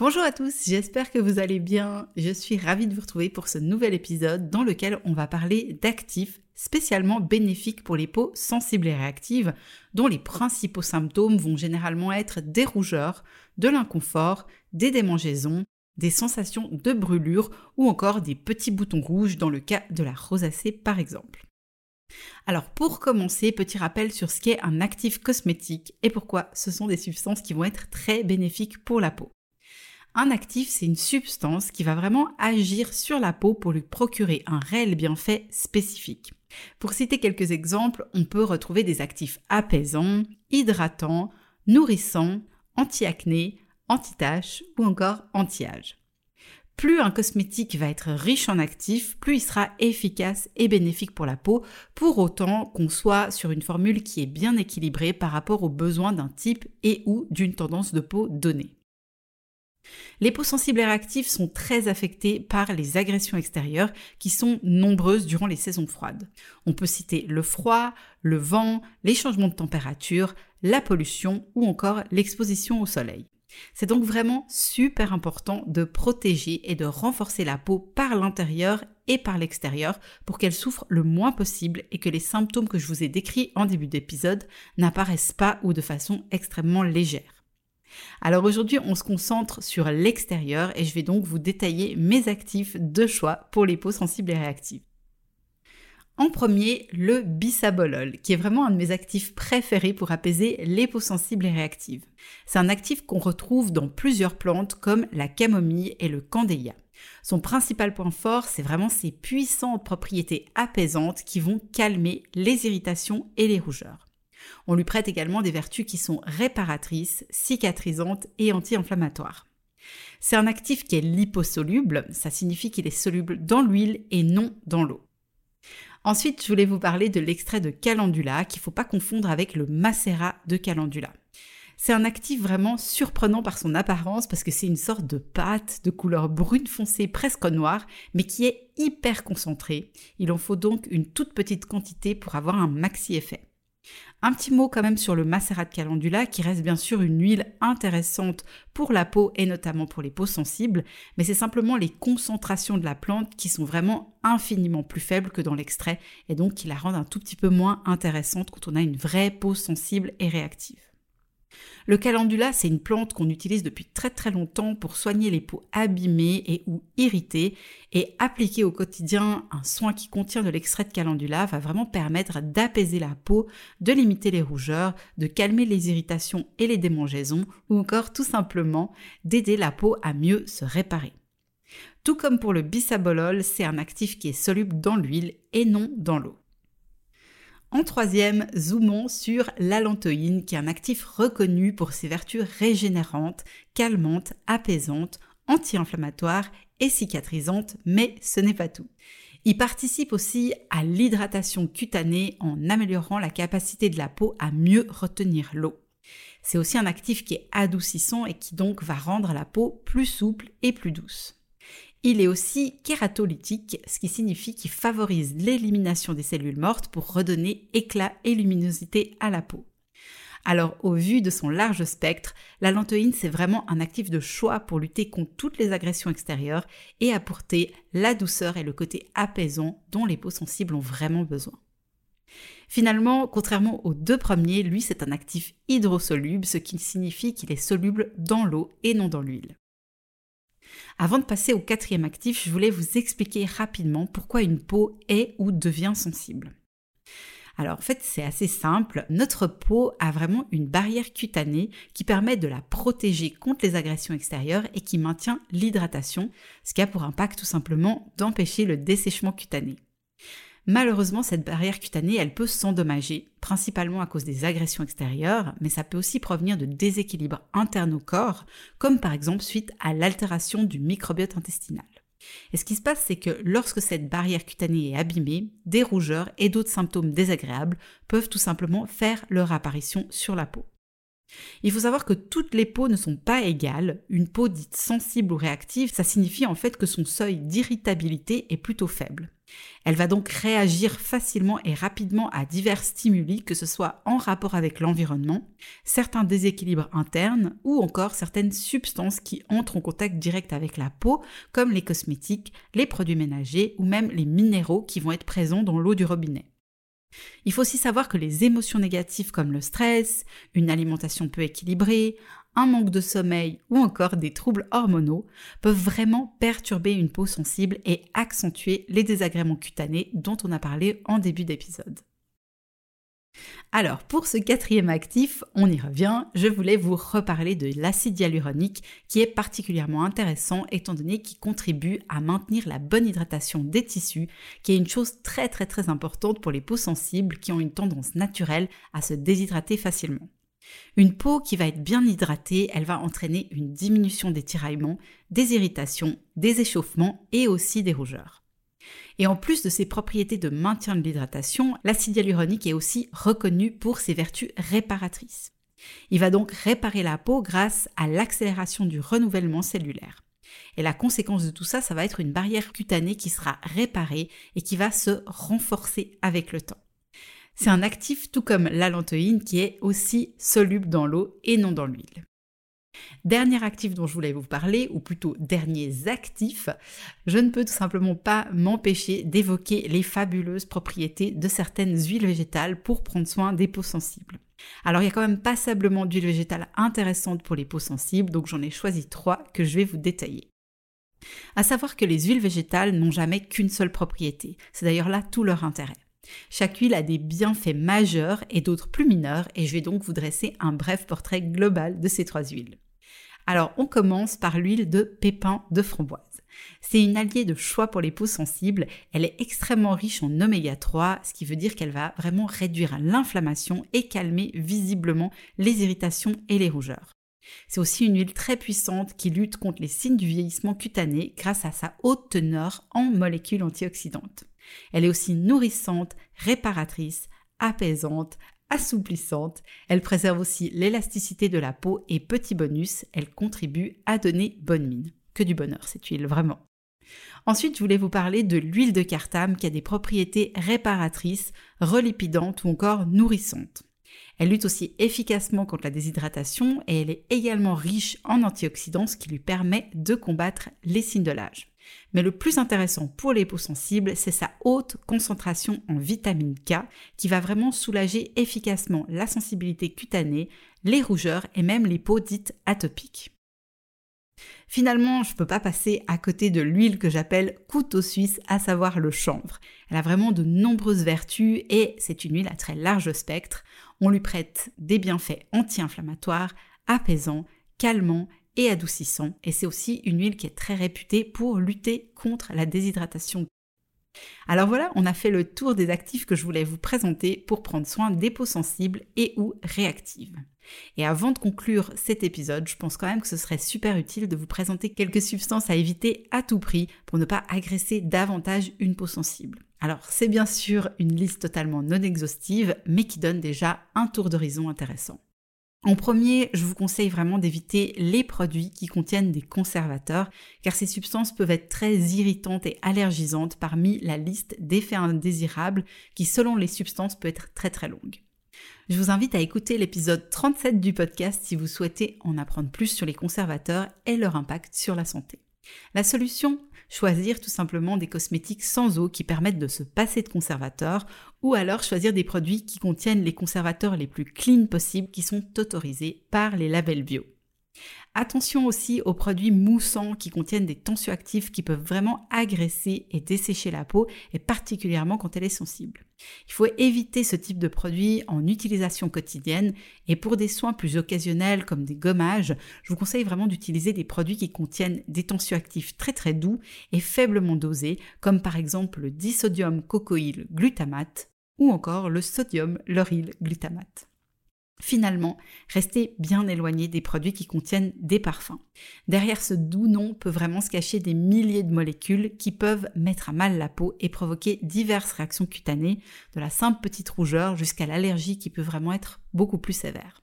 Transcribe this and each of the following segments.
Bonjour à tous, j'espère que vous allez bien. Je suis ravie de vous retrouver pour ce nouvel épisode dans lequel on va parler d'actifs spécialement bénéfiques pour les peaux sensibles et réactives, dont les principaux symptômes vont généralement être des rougeurs, de l'inconfort, des démangeaisons, des sensations de brûlure ou encore des petits boutons rouges dans le cas de la rosacée par exemple. Alors pour commencer, petit rappel sur ce qu'est un actif cosmétique et pourquoi ce sont des substances qui vont être très bénéfiques pour la peau. Un actif, c'est une substance qui va vraiment agir sur la peau pour lui procurer un réel bienfait spécifique. Pour citer quelques exemples, on peut retrouver des actifs apaisants, hydratants, nourrissants, anti-acné, anti-taches ou encore anti-âge. Plus un cosmétique va être riche en actifs, plus il sera efficace et bénéfique pour la peau, pour autant qu'on soit sur une formule qui est bien équilibrée par rapport aux besoins d'un type et ou d'une tendance de peau donnée. Les peaux sensibles et réactives sont très affectées par les agressions extérieures qui sont nombreuses durant les saisons froides. On peut citer le froid, le vent, les changements de température, la pollution ou encore l'exposition au soleil. C'est donc vraiment super important de protéger et de renforcer la peau par l'intérieur et par l'extérieur pour qu'elle souffre le moins possible et que les symptômes que je vous ai décrits en début d'épisode n'apparaissent pas ou de façon extrêmement légère. Alors aujourd'hui, on se concentre sur l'extérieur et je vais donc vous détailler mes actifs de choix pour les peaux sensibles et réactives. En premier, le bisabolol, qui est vraiment un de mes actifs préférés pour apaiser les peaux sensibles et réactives. C'est un actif qu'on retrouve dans plusieurs plantes comme la camomille et le candélia. Son principal point fort, c'est vraiment ses puissantes propriétés apaisantes qui vont calmer les irritations et les rougeurs. On lui prête également des vertus qui sont réparatrices, cicatrisantes et anti-inflammatoires. C'est un actif qui est liposoluble, ça signifie qu'il est soluble dans l'huile et non dans l'eau. Ensuite, je voulais vous parler de l'extrait de calendula qu'il ne faut pas confondre avec le macérat de calendula. C'est un actif vraiment surprenant par son apparence parce que c'est une sorte de pâte de couleur brune foncée presque noire mais qui est hyper concentrée. Il en faut donc une toute petite quantité pour avoir un maxi effet. Un petit mot quand même sur le macérat de calendula qui reste bien sûr une huile intéressante pour la peau et notamment pour les peaux sensibles, mais c'est simplement les concentrations de la plante qui sont vraiment infiniment plus faibles que dans l'extrait et donc qui la rendent un tout petit peu moins intéressante quand on a une vraie peau sensible et réactive. Le calendula, c'est une plante qu'on utilise depuis très très longtemps pour soigner les peaux abîmées et ou irritées et appliquer au quotidien un soin qui contient de l'extrait de calendula va vraiment permettre d'apaiser la peau, de limiter les rougeurs, de calmer les irritations et les démangeaisons ou encore tout simplement d'aider la peau à mieux se réparer. Tout comme pour le bisabolol, c'est un actif qui est soluble dans l'huile et non dans l'eau. En troisième, zoomons sur l'allantoïne, qui est un actif reconnu pour ses vertus régénérantes, calmantes, apaisantes, anti-inflammatoires et cicatrisantes, mais ce n'est pas tout. Il participe aussi à l'hydratation cutanée en améliorant la capacité de la peau à mieux retenir l'eau. C'est aussi un actif qui est adoucissant et qui donc va rendre la peau plus souple et plus douce. Il est aussi kératolytique, ce qui signifie qu'il favorise l'élimination des cellules mortes pour redonner éclat et luminosité à la peau. Alors, au vu de son large spectre, la lantoïne, c'est vraiment un actif de choix pour lutter contre toutes les agressions extérieures et apporter la douceur et le côté apaisant dont les peaux sensibles ont vraiment besoin. Finalement, contrairement aux deux premiers, lui, c'est un actif hydrosoluble, ce qui signifie qu'il est soluble dans l'eau et non dans l'huile. Avant de passer au quatrième actif, je voulais vous expliquer rapidement pourquoi une peau est ou devient sensible. Alors en fait c'est assez simple, notre peau a vraiment une barrière cutanée qui permet de la protéger contre les agressions extérieures et qui maintient l'hydratation, ce qui a pour impact tout simplement d'empêcher le dessèchement cutané. Malheureusement, cette barrière cutanée, elle peut s'endommager, principalement à cause des agressions extérieures, mais ça peut aussi provenir de déséquilibres internes au corps, comme par exemple suite à l'altération du microbiote intestinal. Et ce qui se passe, c'est que lorsque cette barrière cutanée est abîmée, des rougeurs et d'autres symptômes désagréables peuvent tout simplement faire leur apparition sur la peau. Il faut savoir que toutes les peaux ne sont pas égales. Une peau dite sensible ou réactive, ça signifie en fait que son seuil d'irritabilité est plutôt faible. Elle va donc réagir facilement et rapidement à divers stimuli, que ce soit en rapport avec l'environnement, certains déséquilibres internes ou encore certaines substances qui entrent en contact direct avec la peau, comme les cosmétiques, les produits ménagers ou même les minéraux qui vont être présents dans l'eau du robinet. Il faut aussi savoir que les émotions négatives comme le stress, une alimentation peu équilibrée, un manque de sommeil ou encore des troubles hormonaux peuvent vraiment perturber une peau sensible et accentuer les désagréments cutanés dont on a parlé en début d'épisode. Alors, pour ce quatrième actif, on y revient, je voulais vous reparler de l'acide hyaluronique qui est particulièrement intéressant étant donné qu'il contribue à maintenir la bonne hydratation des tissus, qui est une chose très très très importante pour les peaux sensibles qui ont une tendance naturelle à se déshydrater facilement. Une peau qui va être bien hydratée, elle va entraîner une diminution des tiraillements, des irritations, des échauffements et aussi des rougeurs. Et en plus de ses propriétés de maintien de l'hydratation, l'acide hyaluronique est aussi reconnu pour ses vertus réparatrices. Il va donc réparer la peau grâce à l'accélération du renouvellement cellulaire. Et la conséquence de tout ça, ça va être une barrière cutanée qui sera réparée et qui va se renforcer avec le temps. C'est un actif tout comme l'allantoïne qui est aussi soluble dans l'eau et non dans l'huile. Dernier actif dont je voulais vous parler, ou plutôt derniers actifs, je ne peux tout simplement pas m'empêcher d'évoquer les fabuleuses propriétés de certaines huiles végétales pour prendre soin des peaux sensibles. Alors il y a quand même passablement d'huiles végétales intéressantes pour les peaux sensibles, donc j'en ai choisi trois que je vais vous détailler. À savoir que les huiles végétales n'ont jamais qu'une seule propriété, c'est d'ailleurs là tout leur intérêt. Chaque huile a des bienfaits majeurs et d'autres plus mineurs, et je vais donc vous dresser un bref portrait global de ces trois huiles. Alors on commence par l'huile de pépin de framboise. C'est une alliée de choix pour les peaux sensibles, elle est extrêmement riche en oméga 3, ce qui veut dire qu'elle va vraiment réduire l'inflammation et calmer visiblement les irritations et les rougeurs. C'est aussi une huile très puissante qui lutte contre les signes du vieillissement cutané grâce à sa haute teneur en molécules antioxydantes. Elle est aussi nourrissante, réparatrice, apaisante, assouplissante. Elle préserve aussi l'élasticité de la peau et petit bonus, elle contribue à donner bonne mine. Que du bonheur cette huile, vraiment. Ensuite, je voulais vous parler de l'huile de cartame qui a des propriétés réparatrices, relipidantes ou encore nourrissantes. Elle lutte aussi efficacement contre la déshydratation et elle est également riche en antioxydants ce qui lui permet de combattre les signes de l'âge. Mais le plus intéressant pour les peaux sensibles, c'est sa haute concentration en vitamine K qui va vraiment soulager efficacement la sensibilité cutanée, les rougeurs et même les peaux dites atopiques. Finalement, je ne peux pas passer à côté de l'huile que j'appelle couteau suisse, à savoir le chanvre. Elle a vraiment de nombreuses vertus et c'est une huile à très large spectre. On lui prête des bienfaits anti-inflammatoires, apaisants, calmants et adoucissant, et c'est aussi une huile qui est très réputée pour lutter contre la déshydratation. Alors voilà, on a fait le tour des actifs que je voulais vous présenter pour prendre soin des peaux sensibles et ou réactives. Et avant de conclure cet épisode, je pense quand même que ce serait super utile de vous présenter quelques substances à éviter à tout prix pour ne pas agresser davantage une peau sensible. Alors c'est bien sûr une liste totalement non exhaustive, mais qui donne déjà un tour d'horizon intéressant. En premier, je vous conseille vraiment d'éviter les produits qui contiennent des conservateurs, car ces substances peuvent être très irritantes et allergisantes parmi la liste d'effets indésirables qui, selon les substances, peut être très très longue. Je vous invite à écouter l'épisode 37 du podcast si vous souhaitez en apprendre plus sur les conservateurs et leur impact sur la santé. La solution? Choisir tout simplement des cosmétiques sans eau qui permettent de se passer de conservateurs ou alors choisir des produits qui contiennent les conservateurs les plus clean possibles qui sont autorisés par les labels bio. Attention aussi aux produits moussants qui contiennent des tensioactifs qui peuvent vraiment agresser et dessécher la peau, et particulièrement quand elle est sensible. Il faut éviter ce type de produit en utilisation quotidienne et pour des soins plus occasionnels comme des gommages, je vous conseille vraiment d'utiliser des produits qui contiennent des tensioactifs très très doux et faiblement dosés comme par exemple le disodium cocoïl glutamate ou encore le sodium lauryl glutamate. Finalement, restez bien éloigné des produits qui contiennent des parfums. Derrière ce doux nom peut vraiment se cacher des milliers de molécules qui peuvent mettre à mal la peau et provoquer diverses réactions cutanées, de la simple petite rougeur jusqu'à l'allergie qui peut vraiment être beaucoup plus sévère.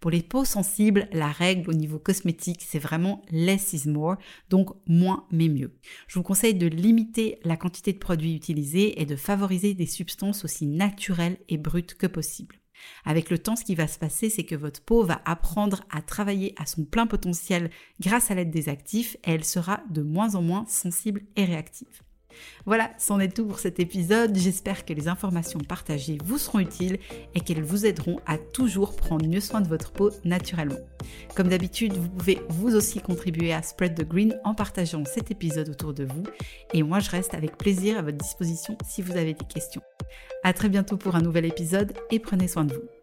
Pour les peaux sensibles, la règle au niveau cosmétique, c'est vraiment less is more, donc moins mais mieux. Je vous conseille de limiter la quantité de produits utilisés et de favoriser des substances aussi naturelles et brutes que possible. Avec le temps, ce qui va se passer, c'est que votre peau va apprendre à travailler à son plein potentiel grâce à l'aide des actifs et elle sera de moins en moins sensible et réactive. Voilà, c'en est tout pour cet épisode. J'espère que les informations partagées vous seront utiles et qu'elles vous aideront à toujours prendre mieux soin de votre peau naturellement. Comme d'habitude, vous pouvez vous aussi contribuer à Spread the Green en partageant cet épisode autour de vous. Et moi, je reste avec plaisir à votre disposition si vous avez des questions. À très bientôt pour un nouvel épisode et prenez soin de vous.